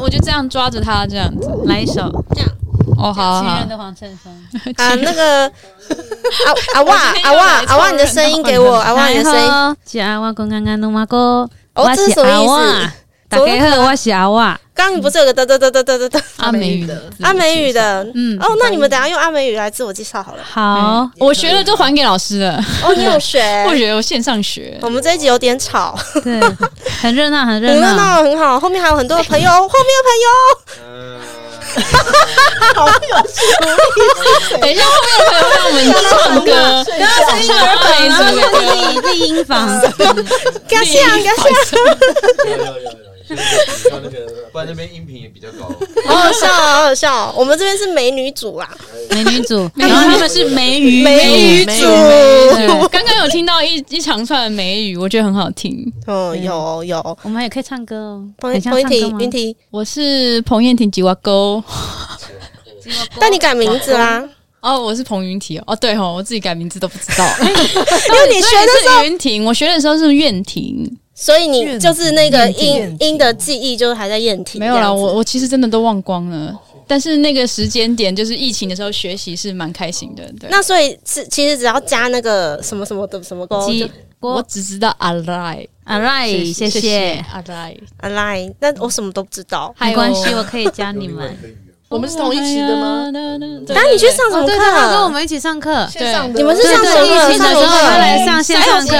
我就这样抓着他，这样子来一首，这样。哦，好，好，情人的黄衬衫。啊，那个阿 阿哇阿哇阿哇，你的声音给我，阿哇你的声音。是阿哇公安安弄马哥，哦，这是什么意思？大家好，我是阿哇。刚刚你不是有个嘚嘚嘚嘚嘚嘚嘚阿美语的阿美语的？嗯，哦，那你们等下用阿美语来自我介绍好了。好，我学了就还给老师了。哦，你有学？我学，我线上学。我们这一集有点吵，对，很热闹，很热闹，很热闹，很好。后面还有很多的朋友，后面的朋友。好有趣！等一下，后面的朋友让我们唱歌，然后唱儿歌，然后立立音房，感谢啊，感谢。那个，不然那边音频也比较高。好好笑，好好笑。我们这边是美女组啊，美女组，然后他们是美语美语组。刚刚有听到一一长串的美语，我觉得很好听。哦，有有，我们也可以唱歌哦。彭彭燕婷，云婷，我是彭燕婷吉娃沟。但你改名字啦？哦，我是彭云婷。哦，对吼，我自己改名字都不知道。因为你学的是云婷，我学的时候是苑婷。所以你就是那个音音的记忆，就是还在燕婷。没有啦，我我其实真的都忘光了。但是那个时间点，就是疫情的时候，学习是蛮开心的。对，那所以是其实只要加那个什么什么的什么歌，我只知道 alive alive，，谢谢 alive alive，。那我什么都不知道，没关系，我可以加你们。我们是同一期的吗？那你去上什么课？他跟我们一起上课。对，你们是上什么课？疫情的时候他来上线上课。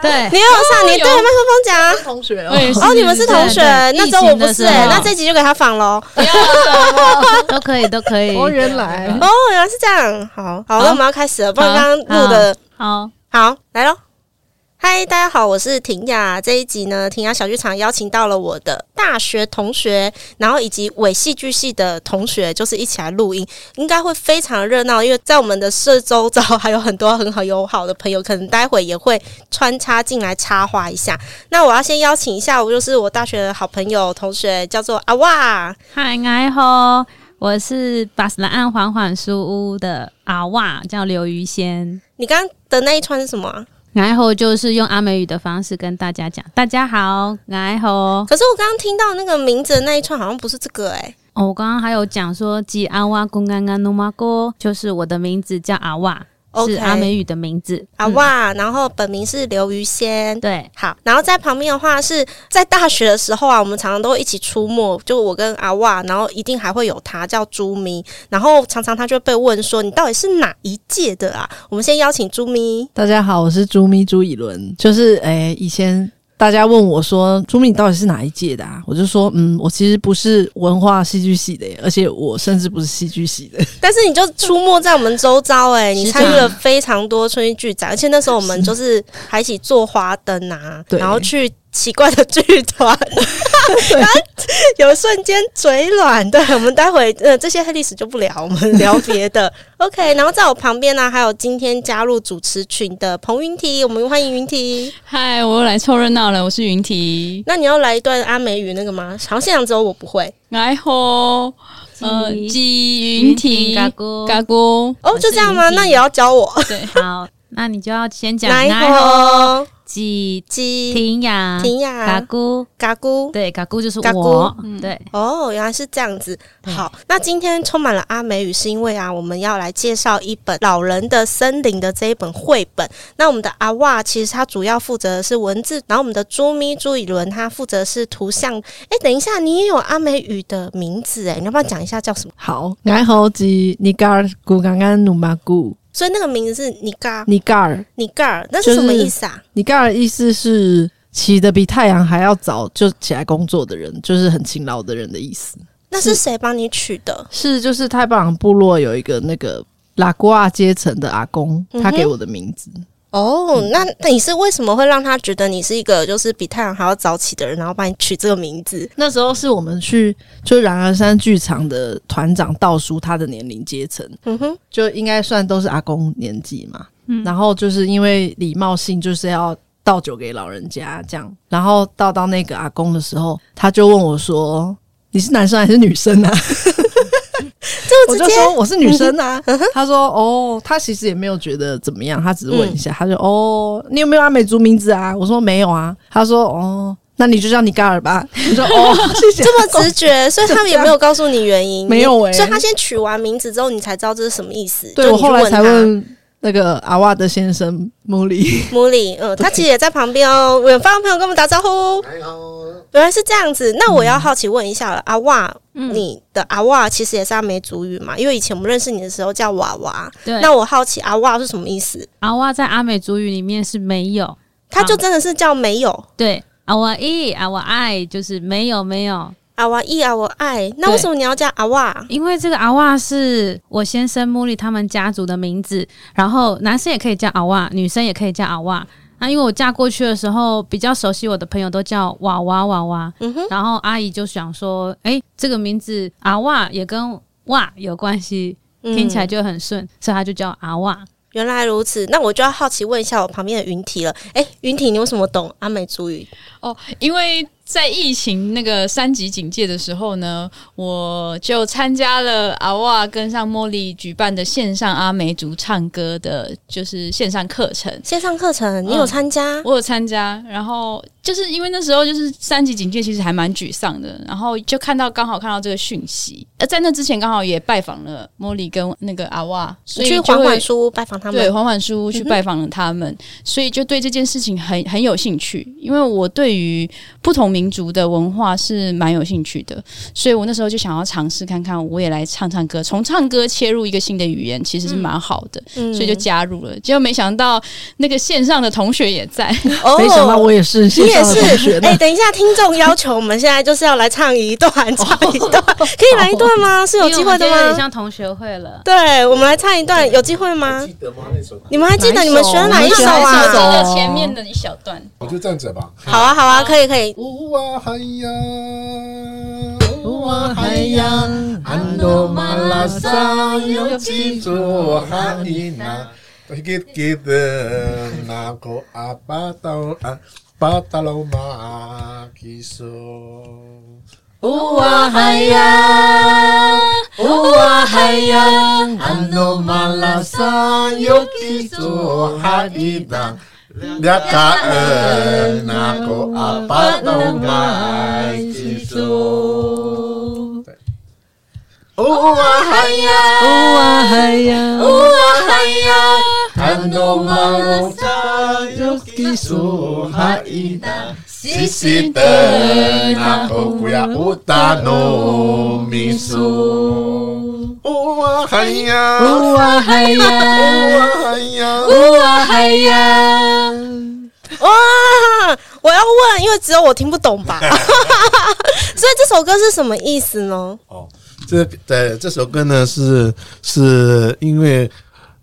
对，你有上，你对麦克风讲。同学哦，你们是同学。那周我不是，那这集就给他放喽。都可以，都可以。哦，原来哦，原来是这样。好好，那我们要开始了。不然刚刚录的，好好来喽。嗨，大家好，我是婷雅。这一集呢，婷雅小剧场邀请到了我的大学同学，然后以及伪戏剧系的同学，就是一起来录音，应该会非常热闹。因为在我们的社周遭还有很多很好友好的朋友，可能待会也会穿插进来插话一下。那我要先邀请一下，我就是我大学的好朋友同学，叫做阿哇。嗨，你好，我是巴斯兰安缓缓书屋的阿哇，叫刘于仙。你刚刚的那一串是什么？然后就是用阿美语的方式跟大家讲，大家好，然后。可是我刚刚听到那个名字的那一串好像不是这个哎、欸。哦，我刚刚还有讲说，吉阿哇公安安努马哥，就是我的名字叫阿哇。是阿美语的名字啊哇，然后本名是刘于仙。对，好，然后在旁边的话是在大学的时候啊，我们常常都会一起出没，就我跟阿哇，然后一定还会有他叫朱咪，然后常常他就被问说，你到底是哪一届的啊？我们先邀请朱咪。大家好，我是朱咪朱以伦，就是诶以前。大家问我说：“朱敏，你到底是哪一届的啊？”我就说：“嗯，我其实不是文化戏剧系的耶，而且我甚至不是戏剧系的。但是你就出没在我们周遭，哎，你参与了非常多春季剧展，而且那时候我们就是还一起做花灯啊，然后去。”奇怪的剧团，然后有瞬间嘴软。对，我们待会呃这些黑历史就不聊，我们聊别的。OK，然后在我旁边呢、啊，还有今天加入主持群的彭云提，我们欢迎云提。嗨，我又来凑热闹了，我是云提。那你要来一段阿美语那个吗？好像现场只有我不会。来吼，呃，吉云提，嘎咕嘎咕。哦，就这样吗？那也要教我。对，好，那你就要先讲来吼。吉吉庭雅庭雅嘎姑嘎姑，对，嘎姑就是我，对，哦，原来是这样子。好，那今天充满了阿美语，是因为啊，我们要来介绍一本《老人的森林》的这一本绘本。那我们的阿哇其实他主要负责的是文字，然后我们的朱咪朱以伦他负责的是图像。哎，等一下，你也有阿美语的名字哎，你要不要讲一下叫什么？好，然后吉尼嘎尔古刚刚努马古。所以那个名字是尼嘎尼嘎尔尼嘎尔，那是什么意思啊？尼嘎尔意思是起得比太阳还要早就起来工作的人，就是很勤劳的人的意思。那是谁帮你取的？是就是太巴塱部落有一个那个拉古阿阶层的阿公，他给我的名字。嗯哦，那那你是为什么会让他觉得你是一个就是比太阳还要早起的人，然后帮你取这个名字？那时候是我们去就然而山剧场的团长道叔他的年龄阶层，嗯哼，就应该算都是阿公年纪嘛。嗯，然后就是因为礼貌性就是要倒酒给老人家这样，然后倒到那个阿公的时候，他就问我说：“你是男生还是女生啊？” 我就说我是女生啊，他说哦，他其实也没有觉得怎么样，他只是问一下，他说哦，你有没有阿美族名字啊？我说没有啊，他说哦，那你就叫你嘎尔吧。你说哦，谢谢。这么直觉，所以他们也没有告诉你原因，没有哎、欸。所以他先取完名字之后，你才知道这是什么意思。对，我后来才问那个阿瓦的先生穆里，穆里，嗯，他其实也在旁边哦。远方的朋友跟我们打招呼，原来是这样子。那我要好奇问一下了，嗯、阿哇，你的阿哇其实也是阿美族语嘛？因为以前我们认识你的时候叫娃娃。对。那我好奇阿哇是什么意思？阿哇在阿美族语里面是没有，它就真的是叫没有。对。阿哇伊阿哇爱就是没有没有阿哇伊阿哇爱，那为什么你要叫阿哇？因为这个阿哇是我先生茉莉他们家族的名字，然后男生也可以叫阿哇，女生也可以叫阿瓦。那因为我嫁过去的时候，比较熟悉我的朋友都叫娃娃娃娃，嗯，然后阿姨就想说，哎、欸，这个名字阿娃也跟哇有关系，听起来就很顺，嗯、所以她就叫阿娃。原来如此，那我就要好奇问一下我旁边的云体了。哎，云体，你为什么懂阿美族语？哦，因为在疫情那个三级警戒的时候呢，我就参加了阿瓦跟上茉莉举办的线上阿美族唱歌的，就是线上课程。线上课程，你有参加？嗯，我有参加，然后。就是因为那时候就是三级警戒，其实还蛮沮丧的。然后就看到刚好看到这个讯息，呃，在那之前刚好也拜访了茉莉跟那个阿哇，所以去缓缓书屋拜访他们。对，缓缓书屋去拜访了他们，嗯，所以就对这件事情很很有兴趣。因为我对于不同民族的文化是蛮有兴趣的，所以我那时候就想要尝试看看，我也来唱唱歌，从唱歌切入一个新的语言，其实是蛮好的，嗯，所以就加入了。结果没想到那个线上的同学也在，哦，没想到我也是。也是，哎、欸，等一下，听众要求我们现在就是要来唱一段，唱一段，可以来一段吗？是有机会的吗？有点像同学会了。对，我们来唱一段，有机会吗？记得吗？那首你们还记得你们选哪一首啊？记得前面的一小段。我就这样子吧。好啊，好啊，可以，可以。呜哇嗨呀，呜哇嗨呀，安诺马拉萨有几座海纳，记记得那个阿巴刀啊。巴达罗马基索，呜哇嗨呀，呜哇嗨呀，安诺马拉萨有几座哈伊达，俩卡尔那个阿巴达罗马基索，呜哇嗨呀，呜哇嗨呀，呜哇嗨呀。安诺马拉萨有几座海纳，西西的那个乌呀乌达诺米苏，呜哇嗨呀，呜哇嗨呀，呜哇嗨呀，呜哇嗨呀，哇！我要问，因为只有我听不懂吧，所以这首歌是什么意思呢？哦，这对这首歌呢是是因为。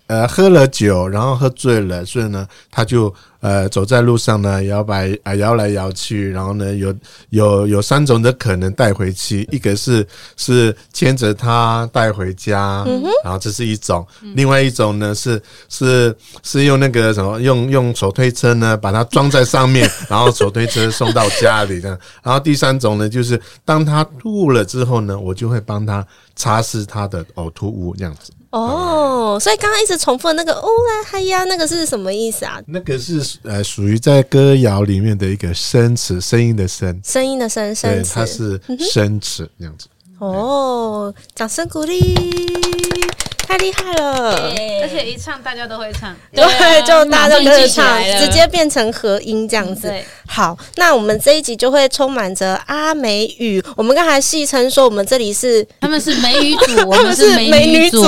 呃，喝了酒，然后喝醉了，所以呢，他就呃走在路上呢，摇摆啊摇来摇去，然后呢，有有有三种的可能带回去，一个是是牵着他带回家，嗯，然后这是一种，另外一种呢是是是用那个什么用用手推车呢把它装在上面，然后手推车送到家里这样，然后第三种呢就是当他吐了之后呢，我就会帮他擦拭他的呕吐物这样子。哦，所以刚刚一直重复的那个“哦啦嗨呀”，那个是什么意思啊？那个是呃，属于在歌谣里面的一个生词，声音的声，声音的声，声词，它是生词这样子。哦，掌声鼓励。太厉害了，而且一唱大家都会唱，对，就大家都跟着唱，直接变成合音这样子。好，那我们这一集就会充满着阿美语。我们刚才戏称说，我们这里是他们是美语组，我们是美女组，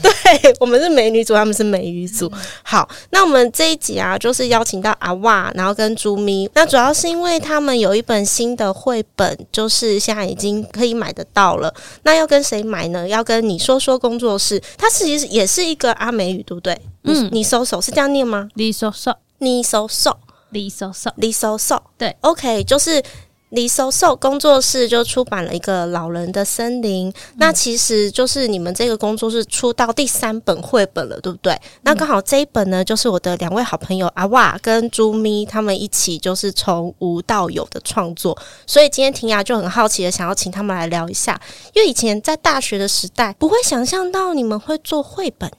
对，我们是美女组，他们是美语组。好，那我们这一集啊，就是邀请到阿哇，然后跟朱咪。那主要是因为他们有一本新的绘本，就是现在已经可以买得到了。那要跟谁买呢？要跟你说说工作室。它其实也是一个阿美语，对不对？嗯，你搜搜是这样念吗？你搜搜，你搜搜，你搜搜，你搜搜，对，OK，就是。李搜搜工作室就出版了一个老人的森林，嗯、那其实就是你们这个工作室出到第三本绘本了，对不对？嗯、那刚好这一本呢，就是我的两位好朋友阿哇跟朱咪他们一起，就是从无到有的创作，所以今天婷雅就很好奇的想要请他们来聊一下，因为以前在大学的时代，不会想象到你们会做绘本，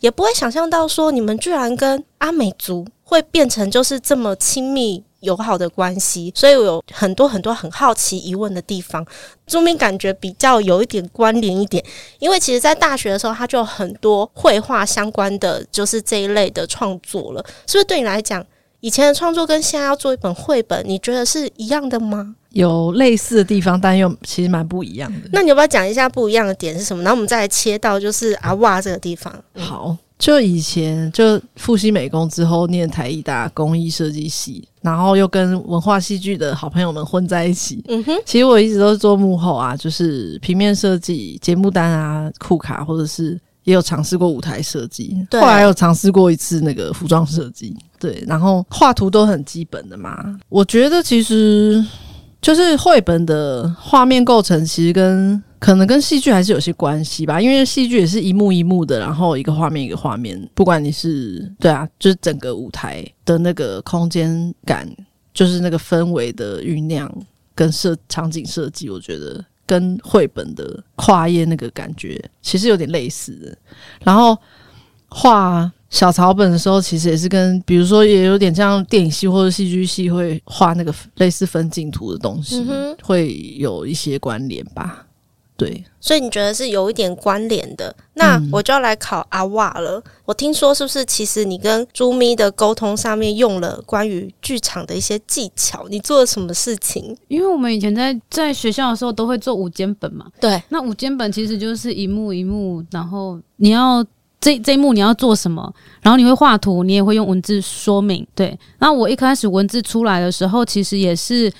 也不会想象到说你们居然跟阿美族会变成就是这么亲密。友好的关系，所以我有很多很多很好奇疑问的地方。朱明感觉比较有一点关联一点，因为其实在大学的时候，他就有很多绘画相关的，就是这一类的创作了。是不是对你来讲，以前的创作跟现在要做一本绘本，你觉得是一样的吗？有类似的地方，但又其实蛮不一样的。那你要不要讲一下不一样的点是什么？然后我们再来切到就是阿哇这个地方。好。就以前就复习美工之后念台艺大工艺设计系，然后又跟文化戏剧的好朋友们混在一起。嗯哼，其实我一直都是做幕后啊，就是平面设计、节目单啊、库卡，或者是也有尝试过舞台设计。对，后来有尝试过一次那个服装设计。对，然后画图都很基本的嘛。我觉得其实就是绘本的画面构成，其实跟可能跟戏剧还是有些关系吧，因为戏剧也是一幕一幕的，然后一个画面一个画面，不管你是对啊，就是整个舞台的那个空间感，就是那个氛围的酝酿跟设场景设计，我觉得跟绘本的跨页那个感觉其实有点类似的。然后画小草本的时候，其实也是跟比如说也有点像电影系或者戏剧系会画那个类似分镜图的东西，嗯、会有一些关联吧。对，所以你觉得是有一点关联的，那我就要来考阿瓦了。嗯、我听说是不是其实你跟朱咪的沟通上面用了关于剧场的一些技巧？你做了什么事情？因为我们以前在在学校的时候都会做五间本嘛，对，那五间本其实就是一幕一幕，然后你要这这一幕你要做什么，然后你会画图，你也会用文字说明。对，那我一开始文字出来的时候，其实也是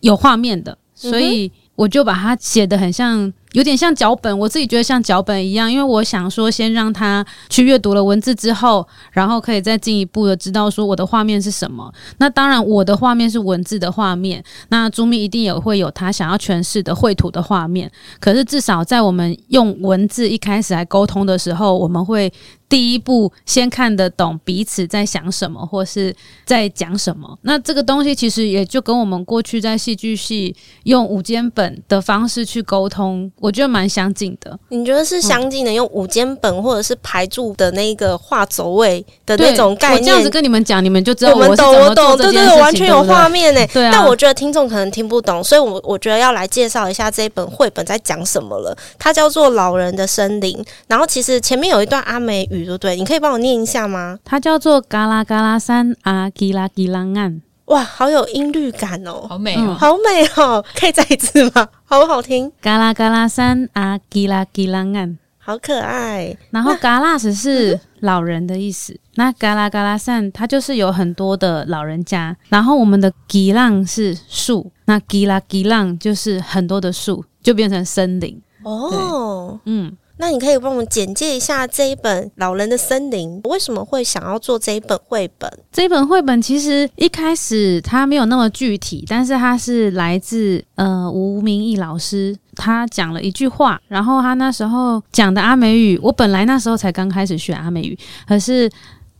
有画面的，所以。我就把它写得很像，有点像脚本。我自己觉得像脚本一样，因为我想说，先让他去阅读了文字之后，然后可以再进一步的知道说我的画面是什么。那当然，我的画面是文字的画面，那朱咪一定也会有他想要诠释的绘图的画面。可是至少在我们用文字一开始来沟通的时候，我们会。第一步，先看得懂彼此在想什么，或是在讲什么。那这个东西其实也就跟我们过去在戏剧系用五间本的方式去沟通，我觉得蛮相近的。你觉得是相近的？用五间本或者是排柱的那个画轴位的那种概念。我这样子跟你们讲，你们就知道我，们懂，我懂，对对对，完全有画面呢。对啊。但我觉得听众可能听不懂，所以我我觉得要来介绍一下这一本绘本在讲什么了。它叫做《老人的森林》，然后其实前面有一段阿美语。对不对？你可以帮我念一下吗？它叫做嘎啦嘎啦山啊，吉拉吉拉岸。哇，好有音律感哦，好美哦，好美哦！可以再一次吗？好不好听？嘎啦嘎啦山啊，吉拉吉拉岸，好可爱。然后嘎拉只是老人的意思，嗯、那嘎啦嘎拉山它就是有很多的老人家。然后我们的吉浪是树，那吉拉吉浪就是很多的树，就变成森林。哦，嗯。那你可以帮我们简介一下这一本《老人的森林》，为什么会想要做这一本绘本？这一本绘本其实一开始它没有那么具体，但是它是来自呃吴明义老师，他讲了一句话，然后他那时候讲的阿美语，我本来那时候才刚开始学阿美语，可是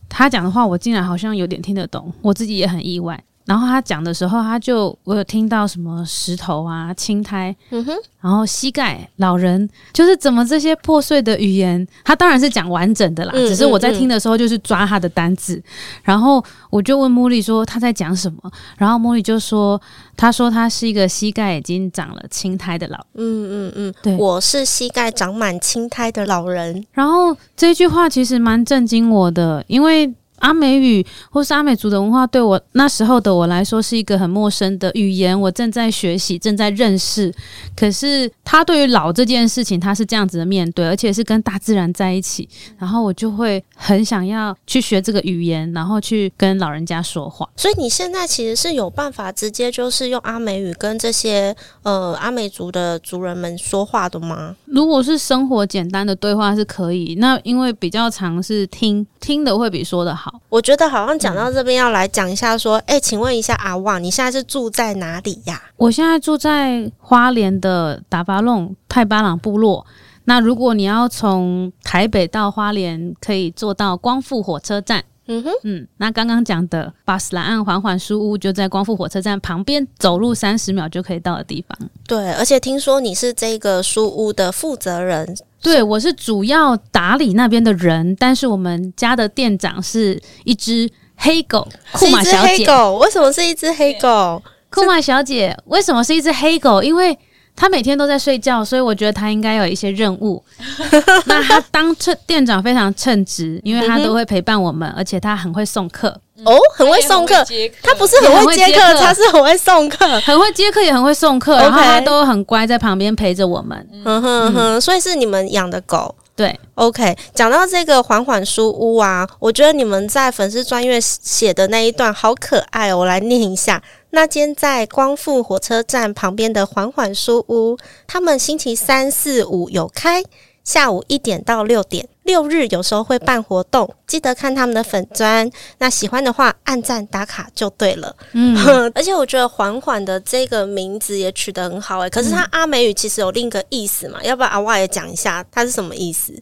他讲的话我竟然好像有点听得懂，我自己也很意外。然后他讲的时候，他就我有听到什么石头啊、青苔，嗯哼，然后膝盖、老人，就是怎么这些破碎的语言，他当然是讲完整的啦。嗯、只是我在听的时候，就是抓他的单字，嗯嗯、然后我就问茉莉说他在讲什么，然后茉莉就说，他说他是一个膝盖已经长了青苔的老人，嗯嗯嗯，对，我是膝盖长满青苔的老人。然后这句话其实蛮震惊我的，因为。阿美语或是阿美族的文化，对我那时候的我来说是一个很陌生的语言，我正在学习，正在认识。可是他对于老这件事情，他是这样子的面对，而且是跟大自然在一起，然后我就会很想要去学这个语言，然后去跟老人家说话。所以你现在其实是有办法直接就是用阿美语跟这些呃阿美族的族人们说话的吗？如果是生活简单的对话是可以，那因为比较常是听听的会比说的好。好，我觉得好像讲到这边要来讲一下，说，哎、嗯，请问一下阿旺，你现在是住在哪里呀？我现在住在花莲的达巴弄太巴朗部落。那如果你要从台北到花莲，可以坐到光复火车站。嗯哼，嗯，那刚刚讲的巴斯兰岸缓缓书屋就在光复火车站旁边，走路三十秒就可以到的地方。对，而且听说你是这个书屋的负责人。对，我是主要打理那边的人，但是我们家的店长是一只黑狗库玛小姐。黑狗，为什么是一只黑狗？库马小姐为什么是一只黑狗？因为她每天都在睡觉，所以我觉得她应该有一些任务。那她当称店长非常称职，因为她都会陪伴我们，而且她很会送客，哦，很会送客。他不是很会接客，他是很会送客，很会接客也很会送客，然后他都很乖，在旁边陪着我们。嗯哼哼，所以是你们养的狗。对，OK。讲到这个缓缓书屋啊，我觉得你们在粉丝专业写的那一段好可爱哦，我来念一下。那间在光复火车站旁边的缓缓书屋，他们星期三四五有开，下午一点到六点，六日有时候会办活动，记得看他们的粉砖。那喜欢的话，按赞打卡就对了。嗯，而且我觉得缓缓的这个名字也取得很好诶，可是它阿美语其实有另一个意思嘛？要不要阿外也讲一下，它是什么意思？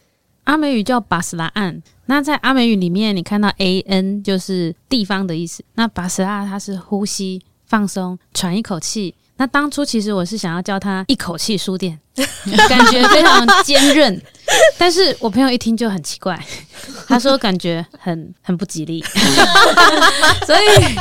阿美语叫巴斯拉岸。那在阿美语里面，你看到 A N 就是地方的意思，那巴斯拉它是呼吸。放松，喘一口气。那当初其实我是想要叫他一口气书店，感觉非常坚韧。但是我朋友一听就很奇怪，他说感觉很很不吉利，所以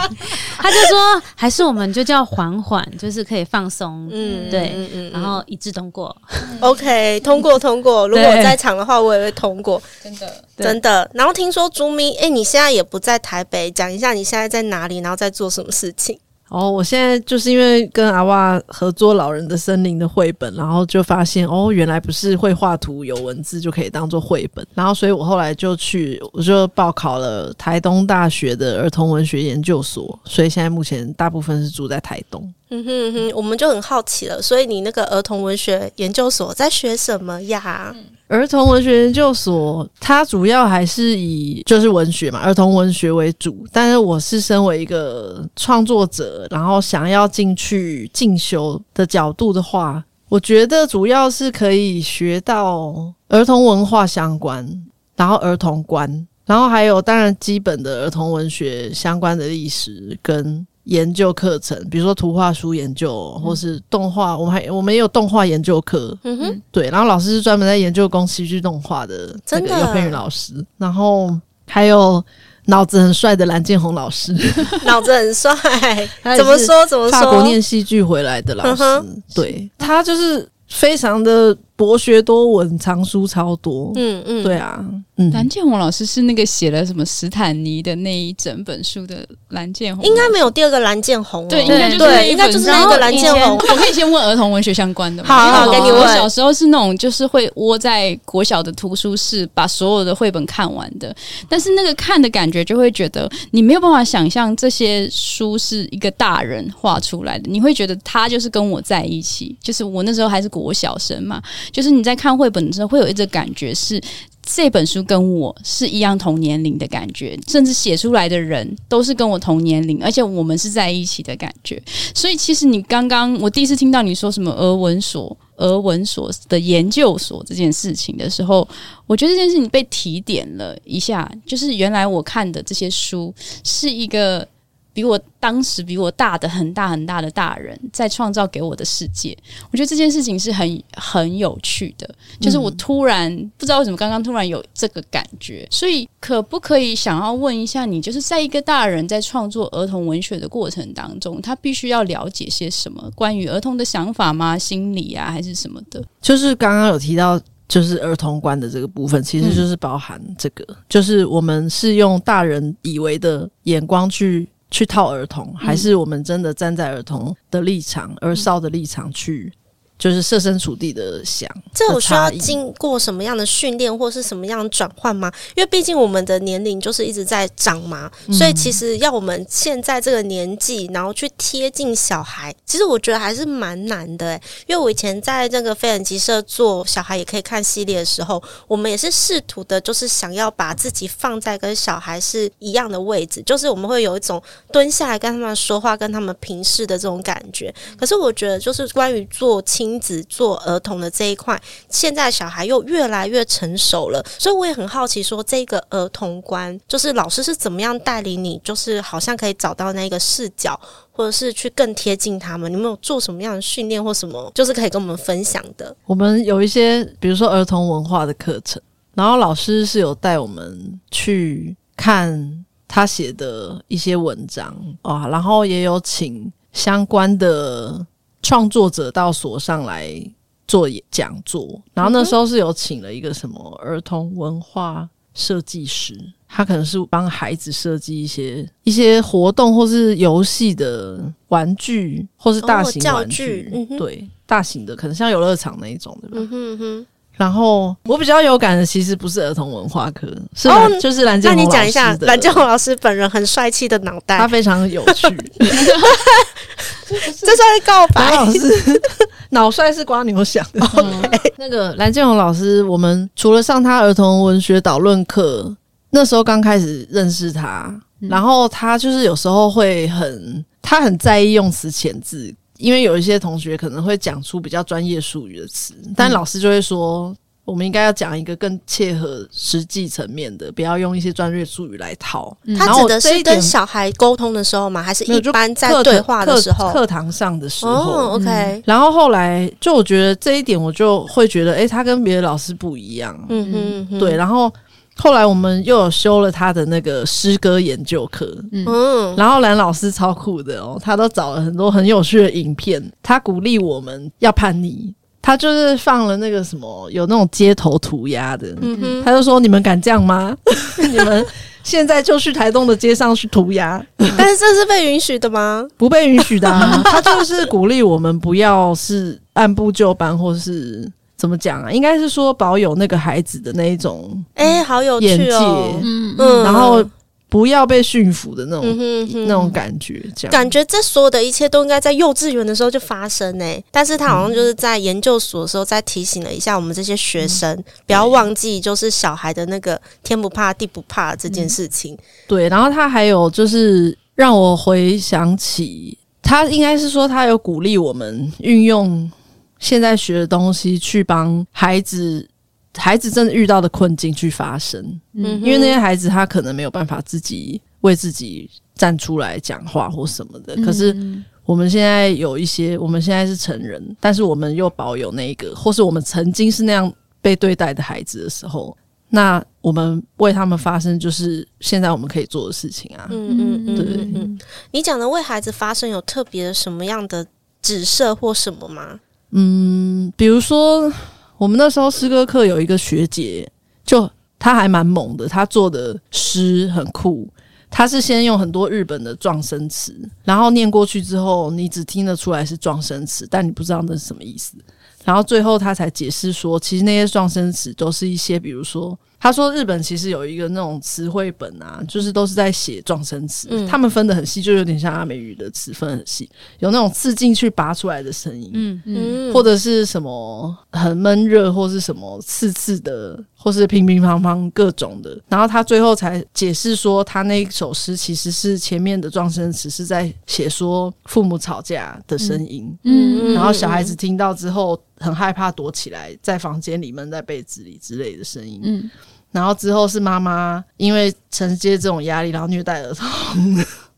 他就说还是我们就叫缓缓，就是可以放松。嗯，对，嗯嗯，然后一致通过。OK，通过通过。如果我在场的话，我也会通过。真的真的。然后听说朱咪，哎，你现在也不在台北，讲一下你现在在哪里，然后在做什么事情？哦，我现在就是因为跟阿哇合作《老人的森林》的绘本，然后就发现哦，原来不是会画图有文字就可以当做绘本，然后所以我后来就去，我就报考了台东大学的儿童文学研究所，所以现在目前大部分是住在台东。嗯哼哼，我们就很好奇了，所以你那个儿童文学研究所在学什么呀？儿童文学研究所，它主要还是以就是文学嘛，儿童文学为主。但是我是身为一个创作者，然后想要进去进修的角度的话，我觉得主要是可以学到儿童文化相关，然后儿童观，然后还有当然基本的儿童文学相关的历史跟。研究课程，比如说图画书研究，或是动画，我们还我们也有动画研究课。嗯哼，对，然后老师是专门在研究宫崎骏动画的，这个有佩云老师。然后还有脑子很帅的蓝建宏老师，脑子很帅，怎么说怎么说？法国念戏剧回来的老师，嗯、对他就是非常的。博学多闻，藏书超多。嗯嗯，对啊，嗯，蓝建宏老师是那个写了什么史坦尼的那一整本书的蓝建宏，应该没有第二个蓝建宏。对，应该就是对，应该就是那个蓝建宏。我可以先问儿童文学相关的吗？好，好，给你问。我小时候是那种就是会窝在国小的图书室，把所有的绘本看完的。但是那个看的感觉，就会觉得你没有办法想象这些书是一个大人画出来的，你会觉得他就是跟我在一起，就是我那时候还是国小生嘛。就是你在看绘本的时候，会有一种感觉，是这本书跟我是一样同年龄的感觉，甚至写出来的人都是跟我同年龄，而且我们是在一起的感觉。所以，其实你刚刚我第一次听到你说什么俄文所、俄文所的研究所这件事情的时候，我觉得这件事情被提点了一下，就是原来我看的这些书是一个。比我当时比我大的很大很大的大人在创造给我的世界，我觉得这件事情是很很有趣的。就是我突然不知道为什么刚刚突然有这个感觉，所以可不可以想要问一下你，就是在一个大人在创作儿童文学的过程当中，他必须要了解些什么关于儿童的想法吗？心理啊，还是什么的？就是刚刚有提到，就是儿童观的这个部分，其实就是包含这个，嗯、就是我们是用大人以为的眼光去。去套儿童，还是我们真的站在儿童的立场、儿少的立场去？就是设身处地的想，这有需要经过什么样的训练，或是什么样的转换吗？因为毕竟我们的年龄就是一直在长嘛，嗯、所以其实要我们现在这个年纪，然后去贴近小孩，其实我觉得还是蛮难的诶。因为我以前在那个非人集社做小孩也可以看系列的时候，我们也是试图的，就是想要把自己放在跟小孩是一样的位置，就是我们会有一种蹲下来跟他们说话、跟他们平视的这种感觉。可是我觉得，就是关于做亲。亲子做儿童的这一块，现在小孩又越来越成熟了，所以我也很好奇，说这个儿童观，就是老师是怎么样带领你，就是好像可以找到那个视角，或者是去更贴近他们。你们有做什么样的训练或什么，就是可以跟我们分享的？我们有一些，比如说儿童文化的课程，然后老师是有带我们去看。他写的一些文章啊，然后也有请相关的创作者到所上来做讲座，然后那时候是有请了一个什么儿童文化设计师，他可能是帮孩子设计一些一些活动或是游戏的玩具，或是大型玩具，对，大型的可能像游乐场那一种，对吧？嗯哼哼然后我比较有感的，其实不是儿童文化课，是、哦、就是蓝建宏。那你讲一下，蓝建宏老师本人很帅气的脑袋，他非常有趣。这算是告白。老师脑帅是瓜牛想 的。那个蓝建宏老师，我们除了上他儿童文学导论课，那时候刚开始认识他，然后他就是有时候会很，他很在意用词遣字。因为有一些同学可能会讲出比较专业术语的词，但老师就会说，我们应该要讲一个更切合实际层面的，不要用一些专业术语来套。他指的是跟小孩沟通的时候吗？还是一般在对话的时候？课堂上的时候。哦，OK。然后后来就我觉得这一点，我就会觉得，诶，他跟别的老师不一样。嗯嗯，对。然后。后来我们又有修了他的那个诗歌研究课，嗯，然后蓝老师超酷的哦，他都找了很多很有趣的影片，他鼓励我们要叛逆，他就是放了那个什么有那种街头涂鸦的，嗯，他就说，你们敢这样吗？你们现在就去台东的街上去涂鸦，但是这是被允许的吗？不被允许的啊，他就是鼓励我们不要是按部就班，或是。怎么讲啊？应该是说保有那个孩子的那一种，哎，好有趣哦，嗯嗯，然后不要被驯服的那种、嗯、哼哼那种感觉，这样感觉这所有的一切都应该在幼稚园的时候就发生呢。但是他好像就是在研究所的时候再提醒了一下我们这些学生，嗯、不要忘记就是小孩的那个天不怕地不怕这件事情。对，然后他还有就是让我回想起，他应该是说他有鼓励我们运用。现在学的东西去帮孩子，孩子真的遇到的困境去发声，嗯，因为那些孩子他可能没有办法自己为自己站出来讲话或什么的。可是我们现在有一些，我们现在是成人，但是我们又保有那一个，或是我们曾经是那样被对待的孩子的时候，那我们为他们发声，就是现在我们可以做的事情啊。嗯嗯嗯，对。嗯，你讲的为孩子发声有特别的什么样的指涉或什么吗？嗯，比如说我们那时候诗歌课有一个学姐，就她还蛮猛的，她做的诗很酷。她是先用很多日本的撞声词，然后念过去之后，你只听得出来是撞声词，但你不知道那是什么意思。然后最后他才解释说，其实那些撞声词都是一些，比如说。他说：“日本其实有一个那种词汇本啊，就是都是在写撞声词，嗯、他们分的很细，就有点像阿美语的词分很细，有那种刺进去拔出来的声音，嗯嗯，或者是什么很闷热，或是什么刺刺的，或是乒乒乓乓各种的。然后他最后才解释说，他那一首诗其实是前面的撞声词是在写说父母吵架的声音，嗯嗯，然后小孩子听到之后很害怕，躲起来在房间里闷在被子里之类的声音，嗯。”然后之后是妈妈因为承接这种压力，然后虐待儿童，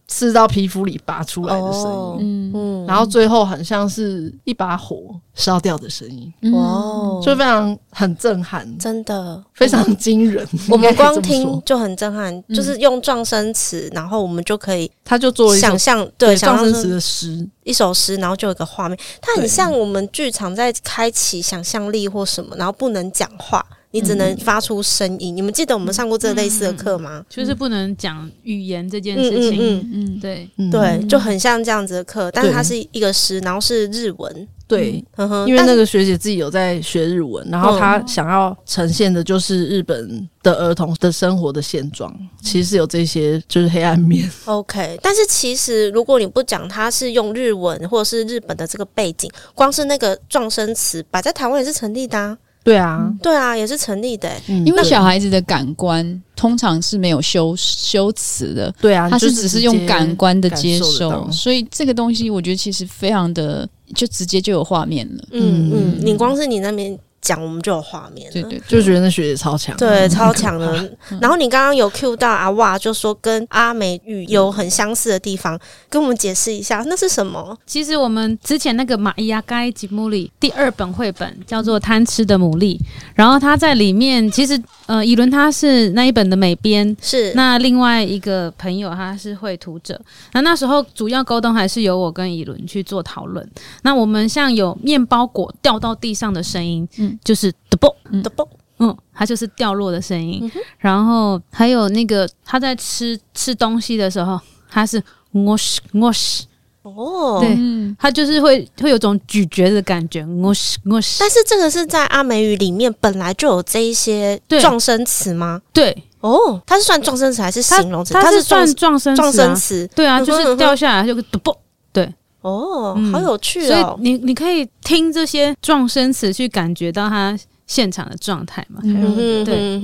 刺到皮肤里拔出来的声音，哦、嗯，然后最后很像是一把火烧掉的声音，哇、哦，就非常很震撼，真的。非常惊人。我们光听就很震撼，就是用状声词，然后我们就可以，他就做想象对状声词的诗，一首诗，然后就有一个画面，它很像我们剧场在开启想象力或什么，然后不能讲话。你只能发出声音。嗯、你们记得我们上过这类似的课吗？就是不能讲语言这件事情。嗯嗯，嗯对对，就很像这样子的课，但是它是一个诗，然后是日文。对，嗯哼，因为那个学姐自己有在学日文，然后她想要呈现的就是日本的儿童的生活的现状，其实有这些就是黑暗面。OK，但是其实如果你不讲它是用日文或者是日本的这个背景，光是那个撞声词摆在台湾也是成立的啊。对啊，嗯、对啊，也是成立的。因为小孩子的感官通常是没有修修辞的，对啊，他是只是用感官的接受，所以这个东西我觉得其实非常的就直接就有画面了。嗯嗯，你光是你那边。讲我们就有画面，对对，就觉得那学姐超强，对，超强的。然后你刚刚有 cue 到阿哇，就说跟阿美语有很相似的地方，跟我们解释一下那是什么？其实我们之前那个玛伊亚盖吉姆里第二本绘本叫做《贪吃的牡蛎》，然后它在里面其实呃，以伦他是那一本的美编，是那另外一个朋友他是绘图者。那那时候主要沟通还是由我跟以伦去做讨论。那我们像有面包果掉到地上的声音，嗯，就是的啵的啵，嗯，它就是掉落的声音。嗯、然后还有那个他在吃吃东西的时候，他是我西我西。哦，对，它就是会会有种咀嚼的感觉，我是我是。但是这个是在阿美语里面本来就有这一些撞声词吗？对，哦，它是算撞声词还是形容词？它是算撞声撞声词。对啊，就是掉下来就个啵啵。对，哦，好有趣哦。所以你你可以听这些撞声词去感觉到它现场的状态嘛？嗯，对，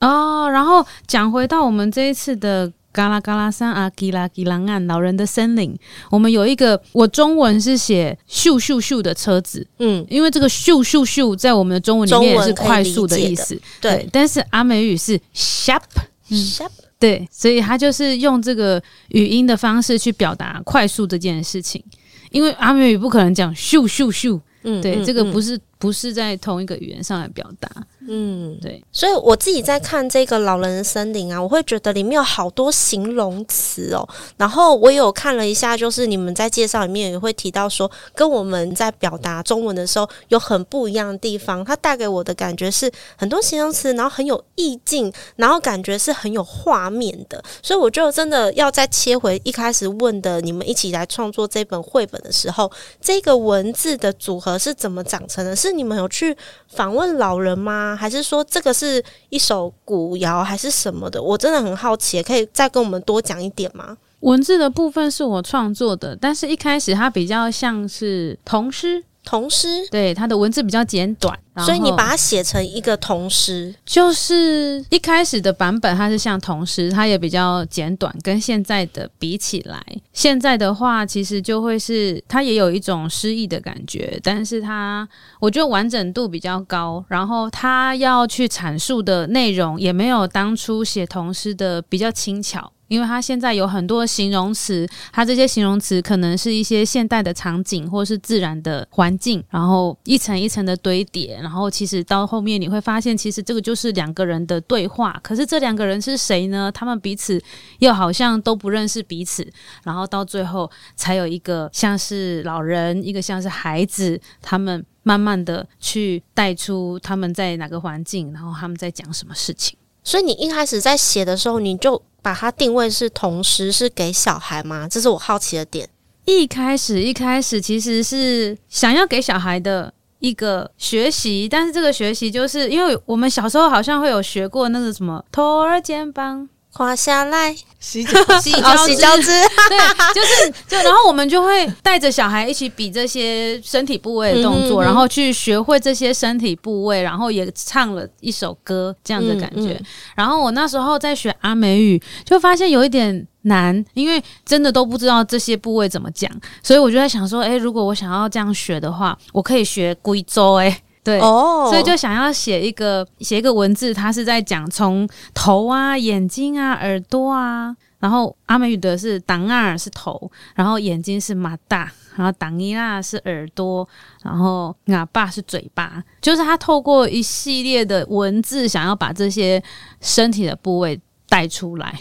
哦，然后讲回到我们这一次的。嘎啦嘎啦山啊，吉拉吉拉岸，老人的森林。我们有一个，我中文是写咻咻咻的车子，嗯，因为这个咻咻咻在我们的中文里面也是快速的意思，对，对。但是阿美语是 sharp sharp，对，所以他就是用这个语音的方式去表达快速这件事情。因为阿美语不可能讲咻咻咻，嗯，对，嗯、这个不是不是在同一个语言上来表达。嗯，对，所以我自己在看这个老人的森林啊，我会觉得里面有好多形容词哦。然后我有看了一下，就是你们在介绍里面也会提到说，跟我们在表达中文的时候有很不一样的地方。它带给我的感觉是很多形容词，然后很有意境，然后感觉是很有画面的。所以我就真的要再切回一开始问的，你们一起来创作这本绘本的时候，这个文字的组合是怎么长成的？是你们有去访问老人吗？还是说这个是一首古谣，还是什么的？我真的很好奇，可以再跟我们多讲一点吗？文字的部分是我创作的，但是一开始它比较像是童诗。童诗，对，它的文字比较简短，所以你把它写成一个童诗，就是一开始的版本它是像童诗，它也比较简短，跟现在的比起来，现在的话其实就会是它也有一种诗意的感觉，但是它我觉得完整度比较高，然后它要去阐述的内容也没有当初写童诗的比较轻巧。因为它现在有很多形容词，它这些形容词可能是一些现代的场景或是自然的环境，然后一层一层的堆叠，然后其实到后面你会发现，其实这个就是两个人的对话。可是这两个人是谁呢？他们彼此又好像都不认识彼此，然后到最后才有一个像是老人，一个像是孩子，他们慢慢的去带出他们在哪个环境，然后他们在讲什么事情。所以你一开始在写的时候，你就把它定位是同时，是给小孩吗？这是我好奇的点。一开始，一开始其实是想要给小孩的一个学习，但是这个学习就是因为我们小时候好像会有学过那个什么托儿肩膀。滑下来，洗脚。洗脚洗脚趾，对，就是就然后我们就会带着小孩一起比这些身体部位的动作，嗯嗯嗯，然后去学会这些身体部位，然后也唱了一首歌这样的感觉。嗯嗯，然后我那时候在学阿美语，就发现有一点难，因为真的都不知道这些部位怎么讲，所以我就在想说，哎，如果我想要这样学的话，我可以学贵州哎。对，oh. 所以就想要写一个写一个文字，它是在讲从头啊、眼睛啊、耳朵啊，然后阿美语的是当二是头，然后眼睛是马大，然后当一啦是耳朵，然后阿爸是嘴巴，就是他透过一系列的文字，想要把这些身体的部位带出来。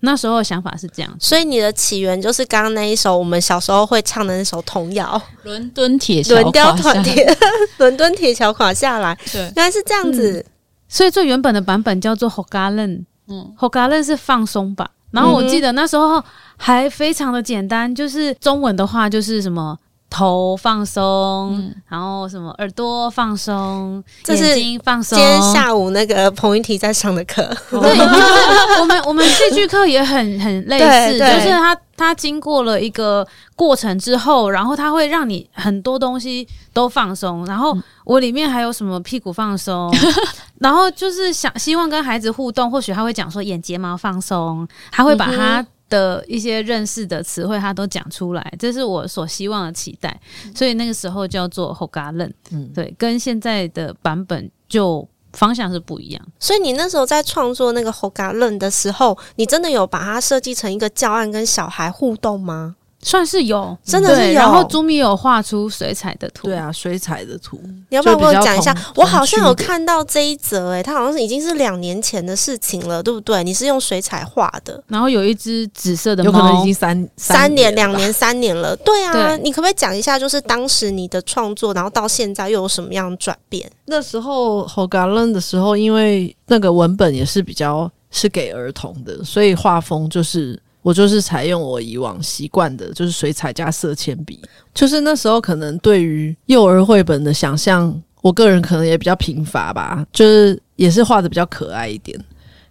那时候的想法是这样，所以你的起源就是刚刚那一首我们小时候会唱的那首童谣《伦敦铁桥垮下来》。伦敦铁桥垮下来，对，原来是这样子。嗯、所以最原本的版本叫做 Hogarlen，嗯，Hogarlen 是放松版。然后我记得那时候还非常的简单，就是中文的话就是什么。头放松，嗯、然后什么耳朵放松，眼睛放松。今天下午那个彭云提在上的课，对，就是我们我们戏剧课也很很类似，就是他他经过了一个过程之后，然后他会让你很多东西都放松。然后我里面还有什么屁股放松，然后就是想希望跟孩子互动，或许他会讲说眼睫毛放松，他会把他。的一些认识的词汇，他都讲出来，这是我所希望的期待。所以那个时候叫做 Hogarlen，嗯，对，跟现在的版本就方向是不一样。所以你那时候在创作那个 Hogarlen 的时候，你真的有把它设计成一个教案，跟小孩互动吗？算是有，真的是有。然后朱米有画出水彩的图，对啊，水彩的图，你要不要跟我讲一下？我好像有看到这一则，哎，它好像是已经是两年前的事情了，对不对？你是用水彩画的，然后有一只紫色的猫，有可能已经三三年、两年、三年了。对啊，对你可不可以讲一下，就是当时你的创作，然后到现在又有什么样的转变？那时候好感人的时候，因为那个文本也是比较是给儿童的，所以画风就是。我就是采用我以往习惯的，就是水彩加色铅笔。就是那时候可能对于幼儿绘本的想象，我个人可能也比较贫乏吧，就是也是画得比较可爱一点。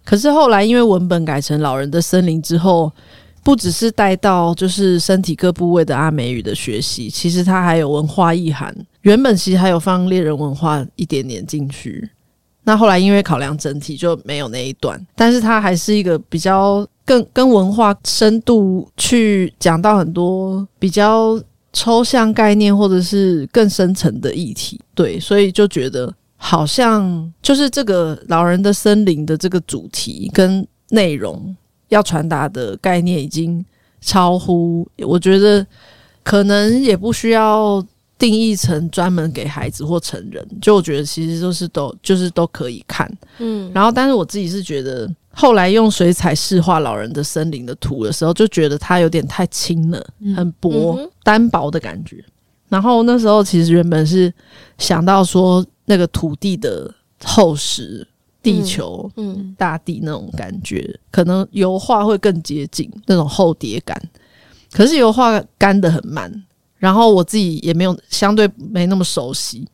可是后来因为文本改成老人的森林之后，不只是带到就是身体各部位的阿美语的学习，其实它还有文化意涵。原本其实还有放猎人文化一点点进去，那后来因为考量整体就没有那一段，但是它还是一个比较。更跟文化深度去讲到很多比较抽象概念，或者是更深层的议题，对，所以就觉得好像就是这个老人的森林的这个主题跟内容要传达的概念已经超乎，我觉得可能也不需要定义成专门给孩子或成人，就我觉得其实都是都就是都可以看，嗯，然后但是我自己是觉得。后来用水彩试画老人的森林的图的时候，就觉得它有点太轻了，很薄、嗯、单薄的感觉。然后那时候其实原本是想到说那个土地的厚实、地球、嗯嗯、大地那种感觉，可能油画会更接近那种厚叠感。可是油画干得很慢，然后我自己也没有相对没那么熟悉。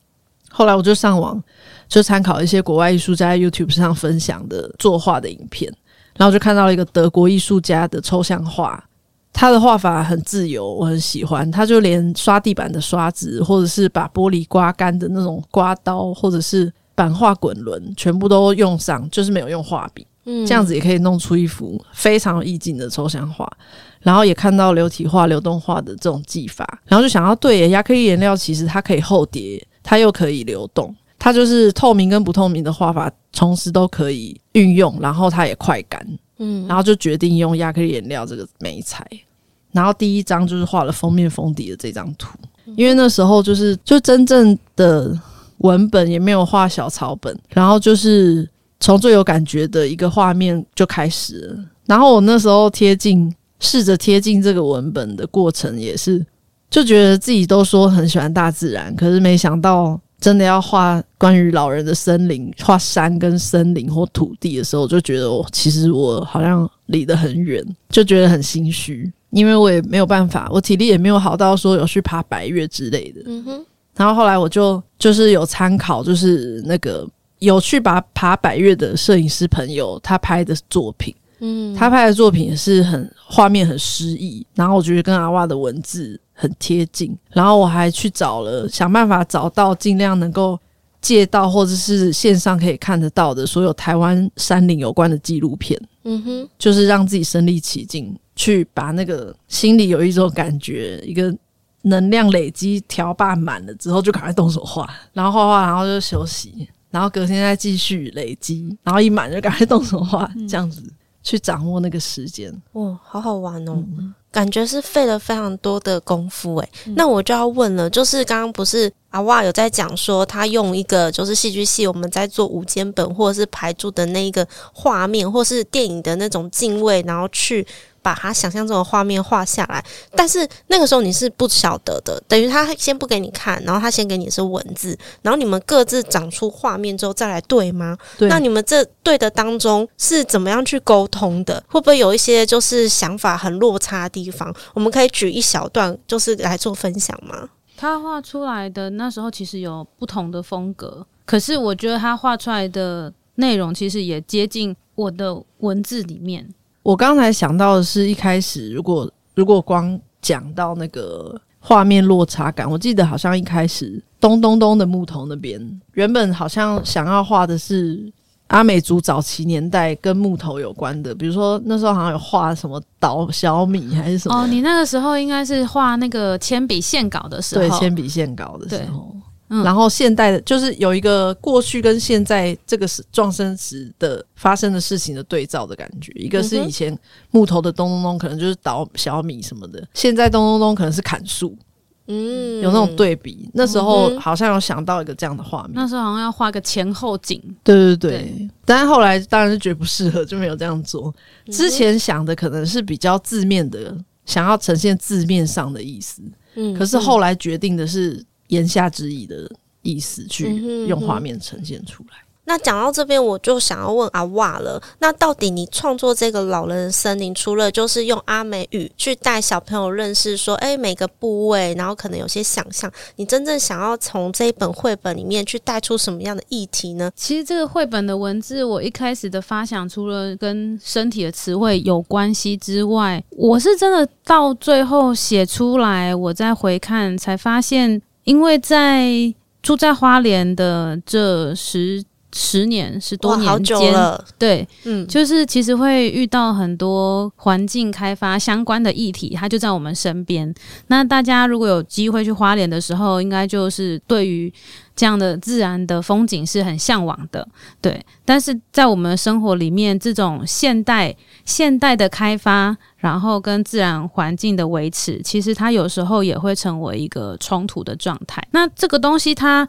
后来我就上网。就参考一些国外艺术家在 YouTube 上分享的作画的影片，然后就看到了一个德国艺术家的抽象画，他的画法很自由，我很喜欢。他就连刷地板的刷子，或者是把玻璃刮干的那种刮刀，或者是版画滚轮，全部都用上，就是没有用画笔。嗯，这样子也可以弄出一幅非常有意境的抽象画。然后也看到流体画、流动画的这种技法，然后就想要对耶，亚克力颜料其实它可以厚叠，它又可以流动。它就是透明跟不透明的画法，同时都可以运用，然后它也快干，嗯，然后就决定用亚克力颜料这个媒材，然后第一张就是画了封面封底的这张图，因为那时候就是就真正的文本也没有画小草本，然后就是从最有感觉的一个画面就开始了，然后我那时候贴近试着贴近这个文本的过程也是，就觉得自己都说很喜欢大自然，可是没想到。真的要画关于老人的森林，画山跟森林或土地的时候，就觉得我其实我好像离得很远，就觉得很心虚，因为我也没有办法，我体力也没有好到说有去爬百岳之类的。嗯哼。然后后来我就就是有参考，就是那个有去爬爬百岳的摄影师朋友他拍的作品，嗯，他拍的作品也是很画面很诗意，然后我觉得跟阿哇的文字。很贴近，然后我还去找了，想办法找到尽量能够借到或者是线上可以看得到的所有台湾山林有关的纪录片。嗯哼，就是让自己身临其境，去把那个心里有一种感觉，一个能量累积调霸满了之后，就赶快动手画，然后画画，然后就休息，然后隔天再继续累积，然后一满就赶快动手画，这样子去掌握那个时间。哇，好好玩哦！嗯感觉是费了非常多的功夫诶、那我就要问了，就是刚刚不是阿哇有在讲说，他用一个就是戏剧系我们在做五间本或者是排柱的那一个画面，或是电影的那种敬畏，然后去。把他想象中的画面画下来，但是那个时候你是不晓得的，等于他先不给你看，然后他先给你是文字，然后你们各自长出画面之后再来对吗？对。那你们这对的当中是怎么样去沟通的？会不会有一些就是想法很落差的地方？我们可以举一小段，就是来做分享吗？他画出来的那时候其实有不同的风格，可是我觉得他画出来的内容其实也接近我的文字里面。我刚才想到的是一开始，如果如果光讲到那个画面落差感，我记得好像一开始咚咚咚的木头那边，原本好像想要画的是阿美族早期年代跟木头有关的，比如说那时候好像有画什么捣小米还是什么。哦，你那个时候应该是画那个铅笔线稿的时候，对，铅笔线稿的时候。嗯、然后现代的就是有一个过去跟现在这个是撞生时的发生的事情的对照的感觉。一个是以前木头的咚咚咚，可能就是捣小米什么的；现在咚咚咚可能是砍树。嗯，有那种对比。那时候好像有想到一个这样的画面，那时候好像要画个前后景。对对对，对但是后来当然是觉得不适合，就没有这样做。之前想的可能是比较字面的，想要呈现字面上的意思。嗯，可是后来决定的是言下之意的意思，去用画面呈现出来。那讲到这边，我就想要问阿瓦了。那到底你创作这个老人森林，除了就是用阿美语去带小朋友认识说，诶，每个部位，然后可能有些想象，你真正想要从这一本绘本里面去带出什么样的议题呢？其实这个绘本的文字，我一开始的发想，除了跟身体的词汇有关系之外，我是真的到最后写出来，我再回看才发现，因为在住在花莲的这十。十年十多年间，对，嗯，就是其实会遇到很多环境开发相关的议题，它就在我们身边。那大家如果有机会去花莲的时候，应该就是对于这样的自然的风景是很向往的，对。但是在我们的生活里面，这种现代现代的开发，然后跟自然环境的维持，其实它有时候也会成为一个冲突的状态。那这个东西它，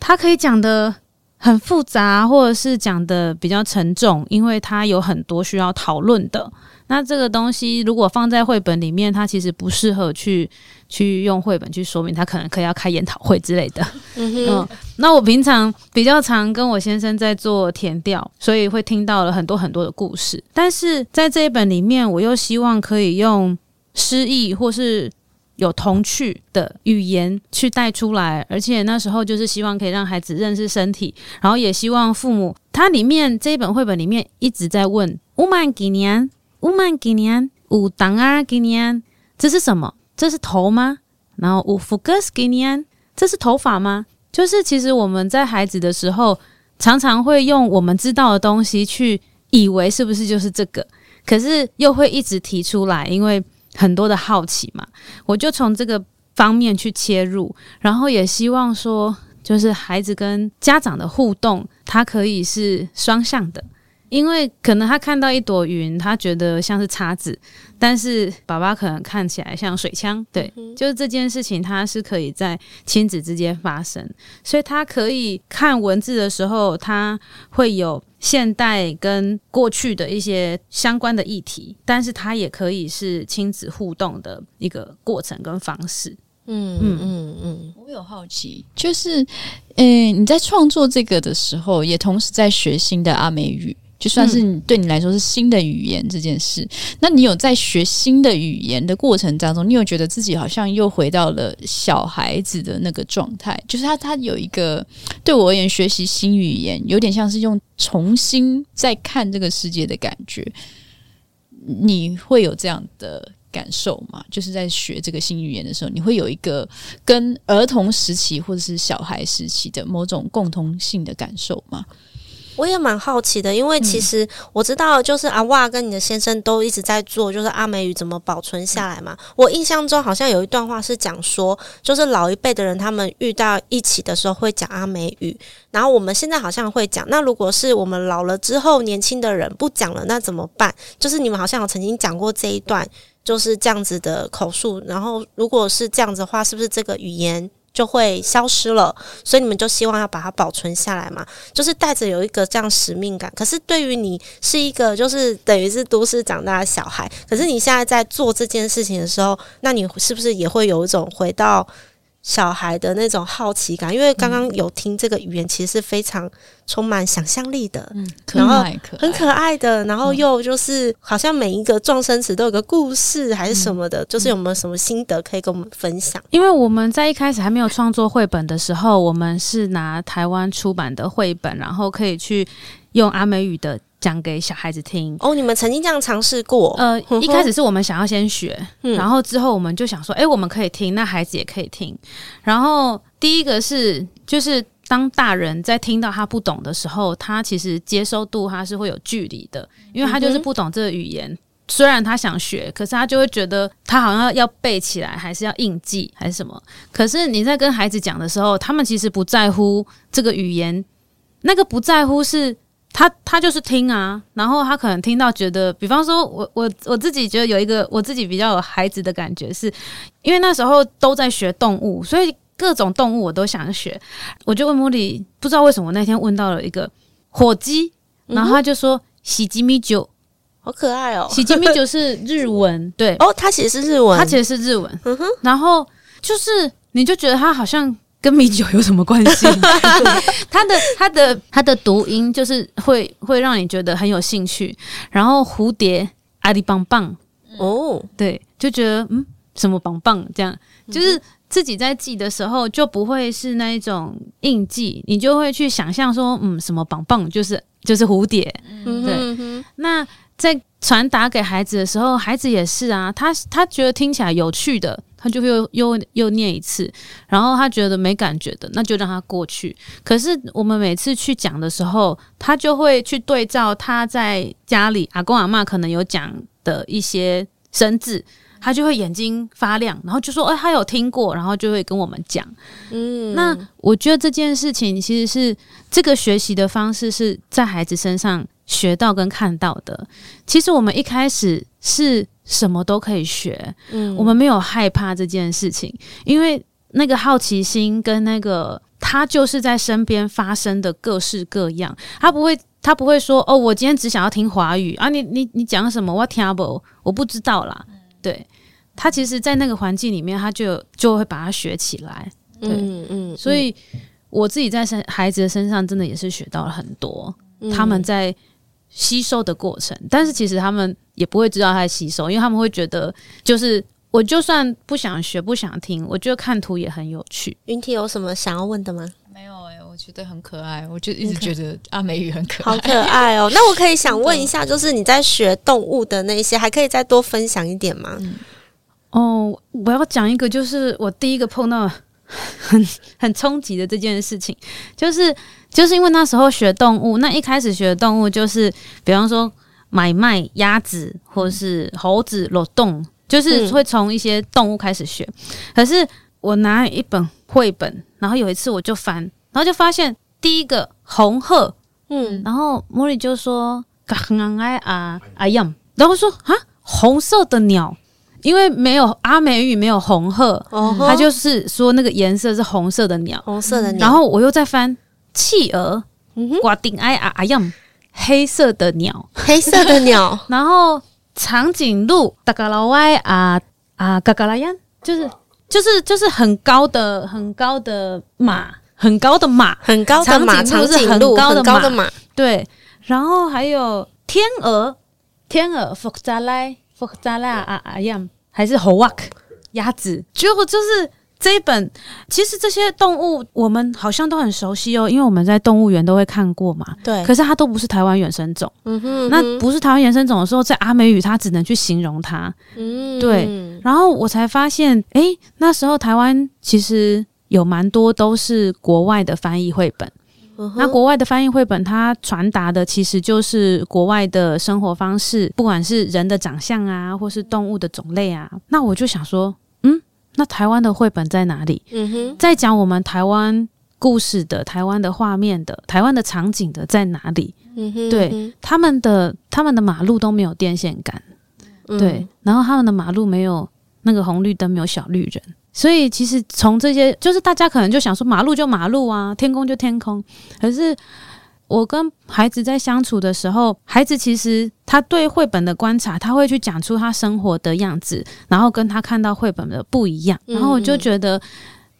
它它可以讲的。很复杂，或者是讲的比较沉重，因为它有很多需要讨论的。那这个东西如果放在绘本里面，它其实不适合去去用绘本去说明，它可能可以要开研讨会之类的。嗯哼，嗯，那我平常比较常跟我先生在做填调，所以会听到了很多很多的故事。但是在这一本里面，我又希望可以用诗意或是。有童趣的语言去带出来，而且那时候就是希望可以让孩子认识身体，然后也希望父母。它里面这一本绘本里面一直在问：乌曼几年？乌曼几年？乌当啊几年？这是什么？这是头吗？然后乌福格斯几年？这是头发吗？就是其实我们在孩子的时候，常常会用我们知道的东西去以为是不是就是这个，可是又会一直提出来，因为。很多的好奇嘛，我就从这个方面去切入，然后也希望说，就是孩子跟家长的互动，它可以是双向的。因为可能他看到一朵云，他觉得像是叉子，但是爸爸可能看起来像水枪。对，就是这件事情，它是可以在亲子之间发生，所以他可以看文字的时候，他会有现代跟过去的一些相关的议题，但是他也可以是亲子互动的一个过程跟方式。嗯嗯嗯嗯，我有好奇，就是，嗯、欸，你在创作这个的时候，也同时在学新的阿美语。就算是你对你来说是新的语言这件事，嗯，那你有在学新的语言的过程当中，你有觉得自己好像又回到了小孩子的那个状态？就是他他有一个对我而言，学习新语言有点像是用重新再看这个世界的感觉。你会有这样的感受吗？就是在学这个新语言的时候，你会有一个跟儿童时期或者是小孩时期的某种共同性的感受吗？我也蛮好奇的，因为其实我知道，就是阿哇跟你的先生都一直在做，就是阿美语怎么保存下来嘛。我印象中好像有一段话是讲说，就是老一辈的人他们遇到一起的时候会讲阿美语，然后我们现在好像会讲。那如果是我们老了之后，年轻的人不讲了，那怎么办？就是你们好像有曾经讲过这一段，就是这样子的口述。然后如果是这样子的话，是不是这个语言就会消失了，所以你们就希望要把它保存下来嘛，就是带着有一个这样使命感。可是对于你是一个就是等于是都市长大的小孩，可是你现在在做这件事情的时候，那你是不是也会有一种回到？小孩的那种好奇感，因为刚刚有听这个语言，其实是非常充满想象力的，嗯，然后很可爱的，然后又就是好像每一个撞生词都有个故事还是什么的，就是有没有什么心得可以跟我们分享？因为我们在一开始还没有创作绘本的时候，我们是拿台湾出版的绘本，然后可以去用阿美语的。讲给小孩子听哦，你们曾经这样尝试过？呃，一开始是我们想要先学，嗯，然后之后我们就想说，哎，我们可以听，那孩子也可以听。然后第一个是，就是当大人在听到他不懂的时候，他其实接收度他是会有距离的，因为他就是不懂这个语言。虽然他想学，可是他就会觉得他好像要背起来，还是要硬记，还是什么？可是你在跟孩子讲的时候，他们其实不在乎这个语言，那个不在乎是他他就是听啊，然后他可能听到觉得，比方说我我我自己觉得有一个我自己比较有孩子的感觉是，是因为那时候都在学动物，所以各种动物我都想学。我就问茉莉，不知道为什么我那天问到了一个火鸡，然后他就说喜吉米酒。好可爱哦！喜吉米酒是日文，对哦，它其实是日文，它其实是日文。嗯哼，然后就是你就觉得它好像跟米酒有什么关系？它的它的它的读音就是会会让你觉得很有兴趣。然后蝴蝶阿里棒棒。哦，对，就觉得嗯什么棒棒这样，就是自己在记的时候就不会是那一种硬记，你就会去想象说嗯什么棒棒就是就是蝴蝶，嗯对，那。在传达给孩子的时候，孩子也是啊，他他觉得听起来有趣的，他就会又又又念一次，然后他觉得没感觉的，那就让他过去。可是我们每次去讲的时候，他就会去对照他在家里阿公阿妈可能有讲的一些生字，他就会眼睛发亮，然后就说：“哎，他有听过。”然后就会跟我们讲。嗯，那我觉得这件事情其实是这个学习的方式是在孩子身上。学到跟看到的，其实我们一开始是什么都可以学，嗯，我们没有害怕这件事情，因为那个好奇心跟那个他就是在身边发生的各式各样，他不会他不会说哦，我今天只想要听华语。啊，你你你讲什么？我听不，我不知道啦，对，他其实，在那个环境里面，他就就会把它学起来，对，嗯嗯，所以我自己在身孩子的身上真的也是学到了很多，他们在。吸收的过程，但是其实他们也不会知道他在吸收，因为他们会觉得，就是我就算不想学、不想听，我觉得看图也很有趣。云梯有什么想要问的吗？没有哎、欸，我觉得很可爱，我就一直觉得阿美语很可爱，好可爱哦。那我可以想问一下，就是你在学动物的那些，还可以再多分享一点吗？嗯、哦，我要讲一个，就是我第一个碰到很 很冲击的这件事情，就是。就是因为那时候学动物，那一开始学动物就是，比方说买卖鸭子或是猴子、裸洞，就是会从一些动物开始学。可是我拿一本绘本，然后有一次我就翻，然后就发现第一个红鹤，嗯，然后茉莉就说“嘎昂哎啊啊样”，然后说啊红色的鸟，因为没有阿美语没有红鹤，它就是说那个颜色是红色的鸟，红色的鸟。然后我又再翻。企鹅，瓜丁哎啊啊样，黑色的鸟，黑色的鸟。然后长颈鹿，嘎嘎老歪啊啊嘎嘎拉样，就是就是就是很高的很高的马，很高的马，很高的马，长颈鹿是很高的马。对，然后还有天鹅，天鹅福扎莱福扎莱啊啊样，还是猴哇克鸭子，结果就是。这一本其实这些动物我们好像都很熟悉哦，因为我们在动物园都会看过嘛。对，可是它都不是台湾原生种。嗯哼，嗯哼，那不是台湾原生种的时候，在阿美语它只能去形容它。嗯，对。然后我才发现，哎，那时候台湾其实有蛮多都是国外的翻译绘本。嗯，那国外的翻译绘本，它传达的其实就是国外的生活方式，不管是人的长相啊，或是动物的种类啊。那我就想说。那台湾的绘本在哪里？嗯哼，在讲我们台湾故事的、台湾的画面的、台湾的场景的在哪里？嗯哼，对，他们的他们的马路都没有电线杆，嗯、对，然后他们的马路没有那个红绿灯，没有小绿人，所以其实从这些，就是大家可能就想说马路就马路啊，天空就天空，可是。我跟孩子在相处的时候，孩子其实他对绘本的观察，他会去讲出他生活的样子，然后跟他看到绘本的不一样。然后我就觉得，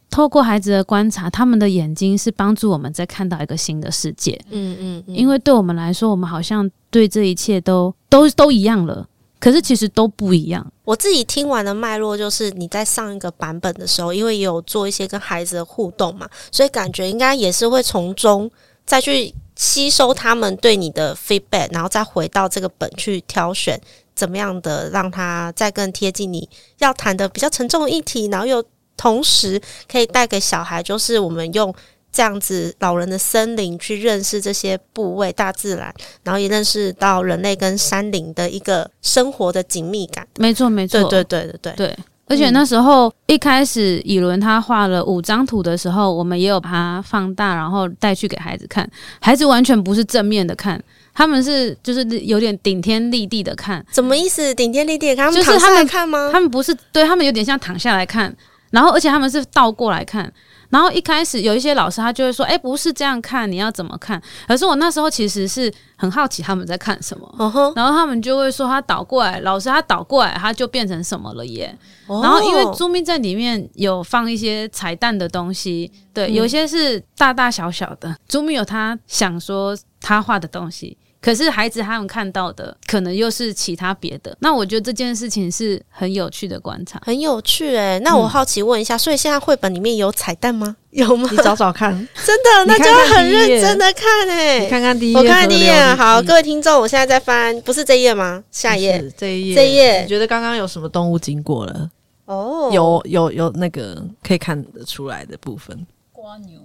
透过孩子的观察，他们的眼睛是帮助我们在看到一个新的世界。嗯嗯，因为对我们来说，我们好像对这一切都都都一样了，可是其实都不一样。我自己听完的脉络就是，你在上一个版本的时候，因为也有做一些跟孩子的互动嘛，所以感觉应该也是会从中再去。吸收他们对你的 feedback，然后再回到这个本去挑选怎么样的让他再更贴近你要谈的比较沉重的议题，然后又同时可以带给小孩，就是我们用这样子老人的森林去认识这些部位、大自然，然后也认识到人类跟山林的一个生活的紧密感。没错，没错，对对对对对对。而且那时候、嗯、一开始以伦他画了五张图的时候，我们也有把它放大，然后带去给孩子看。孩子完全不是正面的看，他们是就是有点顶天立地的看。什么意思？顶天立地的看？就是他们看吗？他们不是，对他们有点像躺下来看，然后而且他们是倒过来看。然后一开始有一些老师他就会说：“哎，不是这样看，你要怎么看？”可是我那时候其实是很好奇他们在看什么，uh -huh. 然后他们就会说：“他倒过来，老师他倒过来，他就变成什么了耶。Oh. ”然后因为朱咪在里面有放一些彩蛋的东西，对，有些是大大小小的，朱咪有他想说他画的东西。可是孩子他们看到的可能又是其他别的，那我觉得这件事情是很有趣的观察，很有趣哎、欸。那我好奇问一下，嗯、所以现在绘本里面有彩蛋吗？有吗？你找找看，真的，那就要很认真的看哎、欸。你看看第一页，我看看第一页。好，各位听众，我现在在翻，不是这一页吗？下一页，这一页，这一页。你觉得刚刚有什么动物经过了？哦，有有有那个可以看得出来的部分，蜗牛，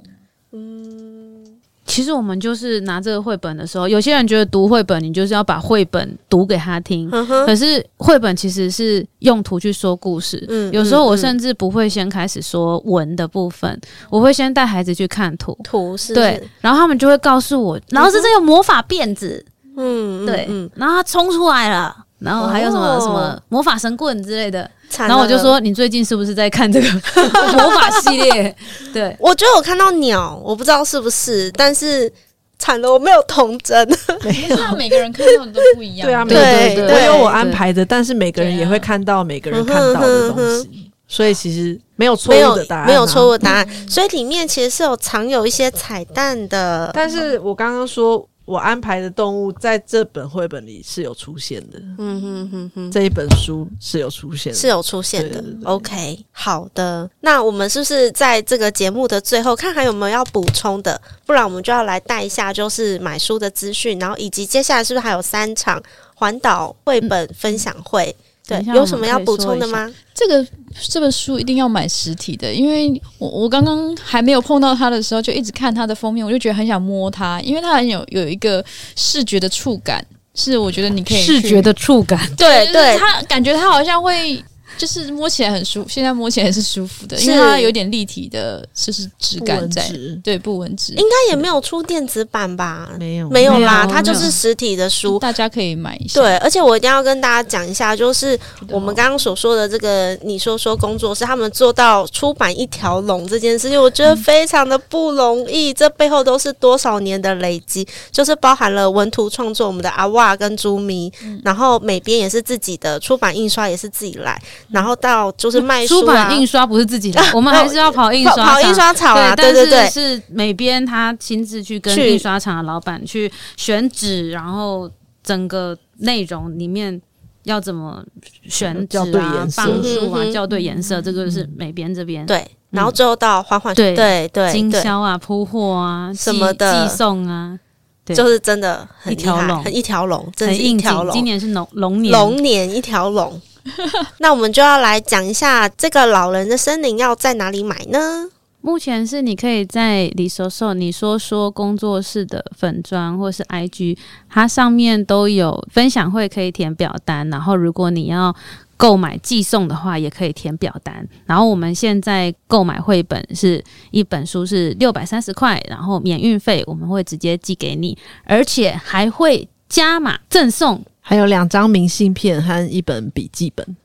嗯。其实我们就是拿这个绘本的时候，有些人觉得读绘本，你就是要把绘本读给他听。嗯、可是绘本其实是用图去说故事。嗯，有时候我甚至不会先开始说文的部分，嗯、我会先带孩子去看图。图是，对，然后他们就会告诉我，老师这个魔法辫子。嗯，对，嗯、然后它冲出来了，然后还有什么、哦、什么魔法神棍之类的。然后我就说：“你最近是不是在看这个 魔法系列？”对，我觉得我看到鸟，我不知道是不是，但是惨了，我没有童真。没有，每个人看到的都不一样。对啊，对对对，对，我有我安排的，但是每个人也会看到每个人看到的东西，所以其实没有错误的答案，没有错误的答案。所以里面其实是有藏有一些彩蛋的。但是我刚刚说。我安排的动物在这本绘本里是有出现的，嗯哼哼哼，这一本书是有出现的，是有出现的。对对对 OK，好的，那我们是不是在这个节目的最后看还有没有要补充的？不然我们就要来带一下，就是买书的资讯，然后以及接下来是不是还有三场环岛绘本分享会？嗯对，有什么要补充的吗？这个这本书一定要买实体的，因为我我刚刚还没有碰到它的时候，就一直看它的封面，我就觉得很想摸它，因为它很有有一个视觉的触感，是我觉得你可以视觉的触感，对对，它感觉它好像会。就是摸起来很舒服，现在摸起来是舒服的，因为它有点立体的，就是质感在。对，不纹纸，应该也没有出电子版吧？没有，没有啦，它就是实体的书，大家可以买一下。对，而且我一定要跟大家讲一下，就是我们刚刚所说的这个你说说工作室，他们做到出版一条龙这件事情，我觉得非常的不容易。嗯、这背后都是多少年的累积，就是包含了文图创作，我们的阿哇跟朱咪、嗯，然后美编也是自己的，出版印刷也是自己来。然后到就是卖书、啊、出版印刷不是自己的，我们还是要跑印刷跑，跑印刷厂啊，对对对，但是是美编他亲自去跟印刷厂的老板去选址，然后整个内容里面要怎么选纸啊、放书啊、校对颜色，这个是美编这边。对。然后最后到缓缓对对对经销啊、铺货啊什么的。寄送啊。就是真的很一条龙，很一条龙，真的是一条龙。今年是龙龙年，龙年一条龙。那我们就要来讲一下这个老人的森林要在哪里买呢？目前是你可以在李说说你说说工作室的粉专或是 IG，它上面都有分享会可以填表单。然后如果你要购买寄送的话，也可以填表单。然后我们现在购买绘本是一本书是六百三十块，然后免运费，我们会直接寄给你，而且还会加码赠送，还有两张明信片和一本笔记本。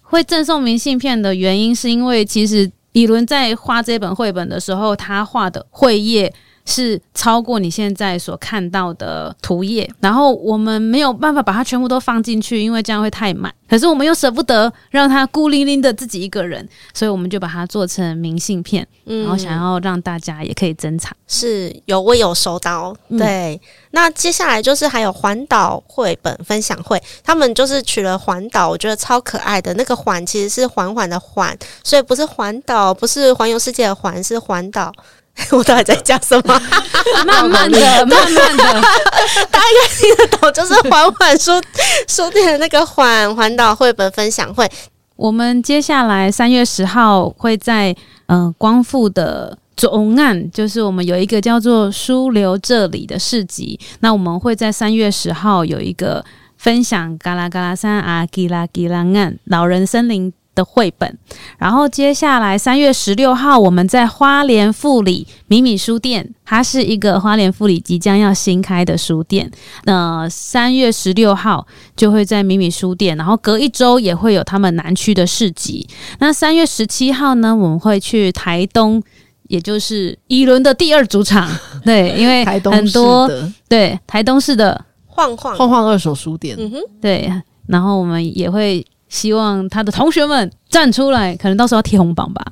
会赠送明信片的原因是因为其实以伦在画这本绘本的时候，他画的绘页。是超过你现在所看到的图页，然后我们没有办法把它全部都放进去，因为这样会太满。可是我们又舍不得让它孤零零的自己一个人，所以我们就把它做成明信片，然后想要让大家也可以珍藏。是有，我有收到。对，那接下来就是还有环岛绘本分享会，他们就是取了环岛，我觉得超可爱的。那个环其实是缓缓的缓，所以不是环岛，不是环游世界的环，是环岛。我到底在讲什么？慢慢的，慢慢的，大家应该听得懂，就是缓缓书书店的那个缓环岛绘本分享会。我们接下来三月十号会在嗯、呃、光复的走岸，就是我们有一个叫做书留这里的市集。那我们会在三月十号有一个分享嘎啦嘎啦山啊，吉拉吉拉岸老人森林。的绘本，然后接下来三月十六号，我们在花莲富里米米书店，它是一个花莲富里即将要新开的书店。那三月十六号就会在米米书店，然后隔一周也会有他们南区的市集。那三月十七号呢，我们会去台东，也就是一轮的第二主场。对，因为 很多台东市对台东市的晃晃晃晃二手书店，嗯哼，对，然后我们也会。希望他的同学们站出来，可能到时候要贴红榜吧。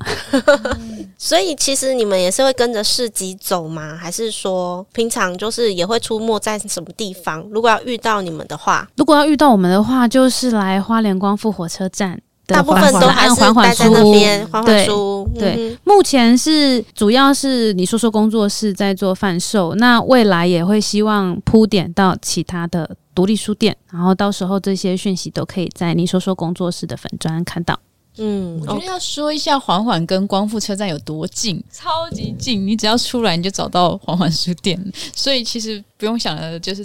所以其实你们也是会跟着市集走吗？还是说平常就是也会出没在什么地方？如果要遇到你们的话，如果要遇到我们的话，就是来花莲光复火车站。大部分都还是待在那边，缓缓书。对，对，目前是主要是你说说工作室在做贩售，那未来也会希望铺点到其他的独立书店，然后到时候这些讯息都可以在你说说工作室的粉砖看到。嗯，我觉得要说一下缓缓跟光复车站有多近，超级近，你只要出来你就找到缓缓书店，所以其实不用想了，就是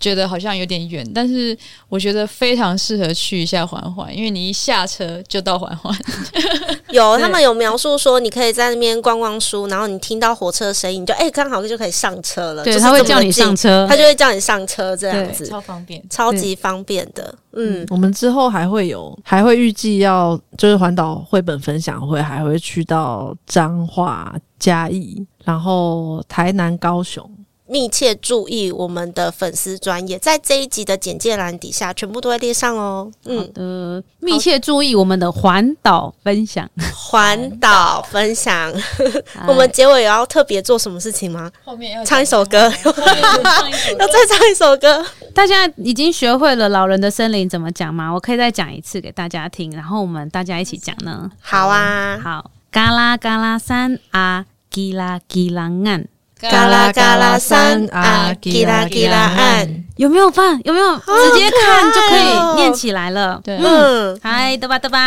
觉得好像有点远，但是我觉得非常适合去一下环环，因为你一下车就到环环。有他们有描述说，你可以在那边逛逛书，然后你听到火车声音，你就哎刚好就可以上车了。对，他会叫你上车，他就会叫你上车，这样子超方便，超级方便的。嗯，我们之后还会有，还会预计要就是环岛绘本分享会，还会去到彰化、嘉义，然后台南、高雄。密切注意我们的粉丝专业，在这一集的简介栏底下全部都会列上哦。嗯，好的，密切注意我们的环岛分享，环岛分享。我们结尾也要特别做什么事情吗？后面要唱一首歌，要再唱一首歌。大家已经学会了老人的森林怎么讲吗？我可以再讲一次给大家听，然后我们大家一起讲呢。好啊，好，嘎啦嘎啦山啊，吉啦吉啦岸。嘎啦嘎啦三啊，吉啦吉啦岸，有没有办？有没有？直接看就可以念起来了？对，嗯，嗨，嘚吧嘚吧，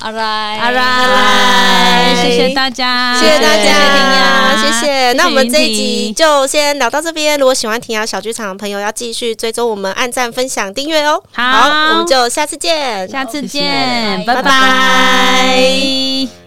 阿来。阿来，谢谢大家，谢谢大家，谢谢。那我们这一集就先聊到这边。如果喜欢庭雅小剧场的朋友，要继续追踪我们，按赞、分享、订阅哦。好，我们就下次见，下次见，拜拜。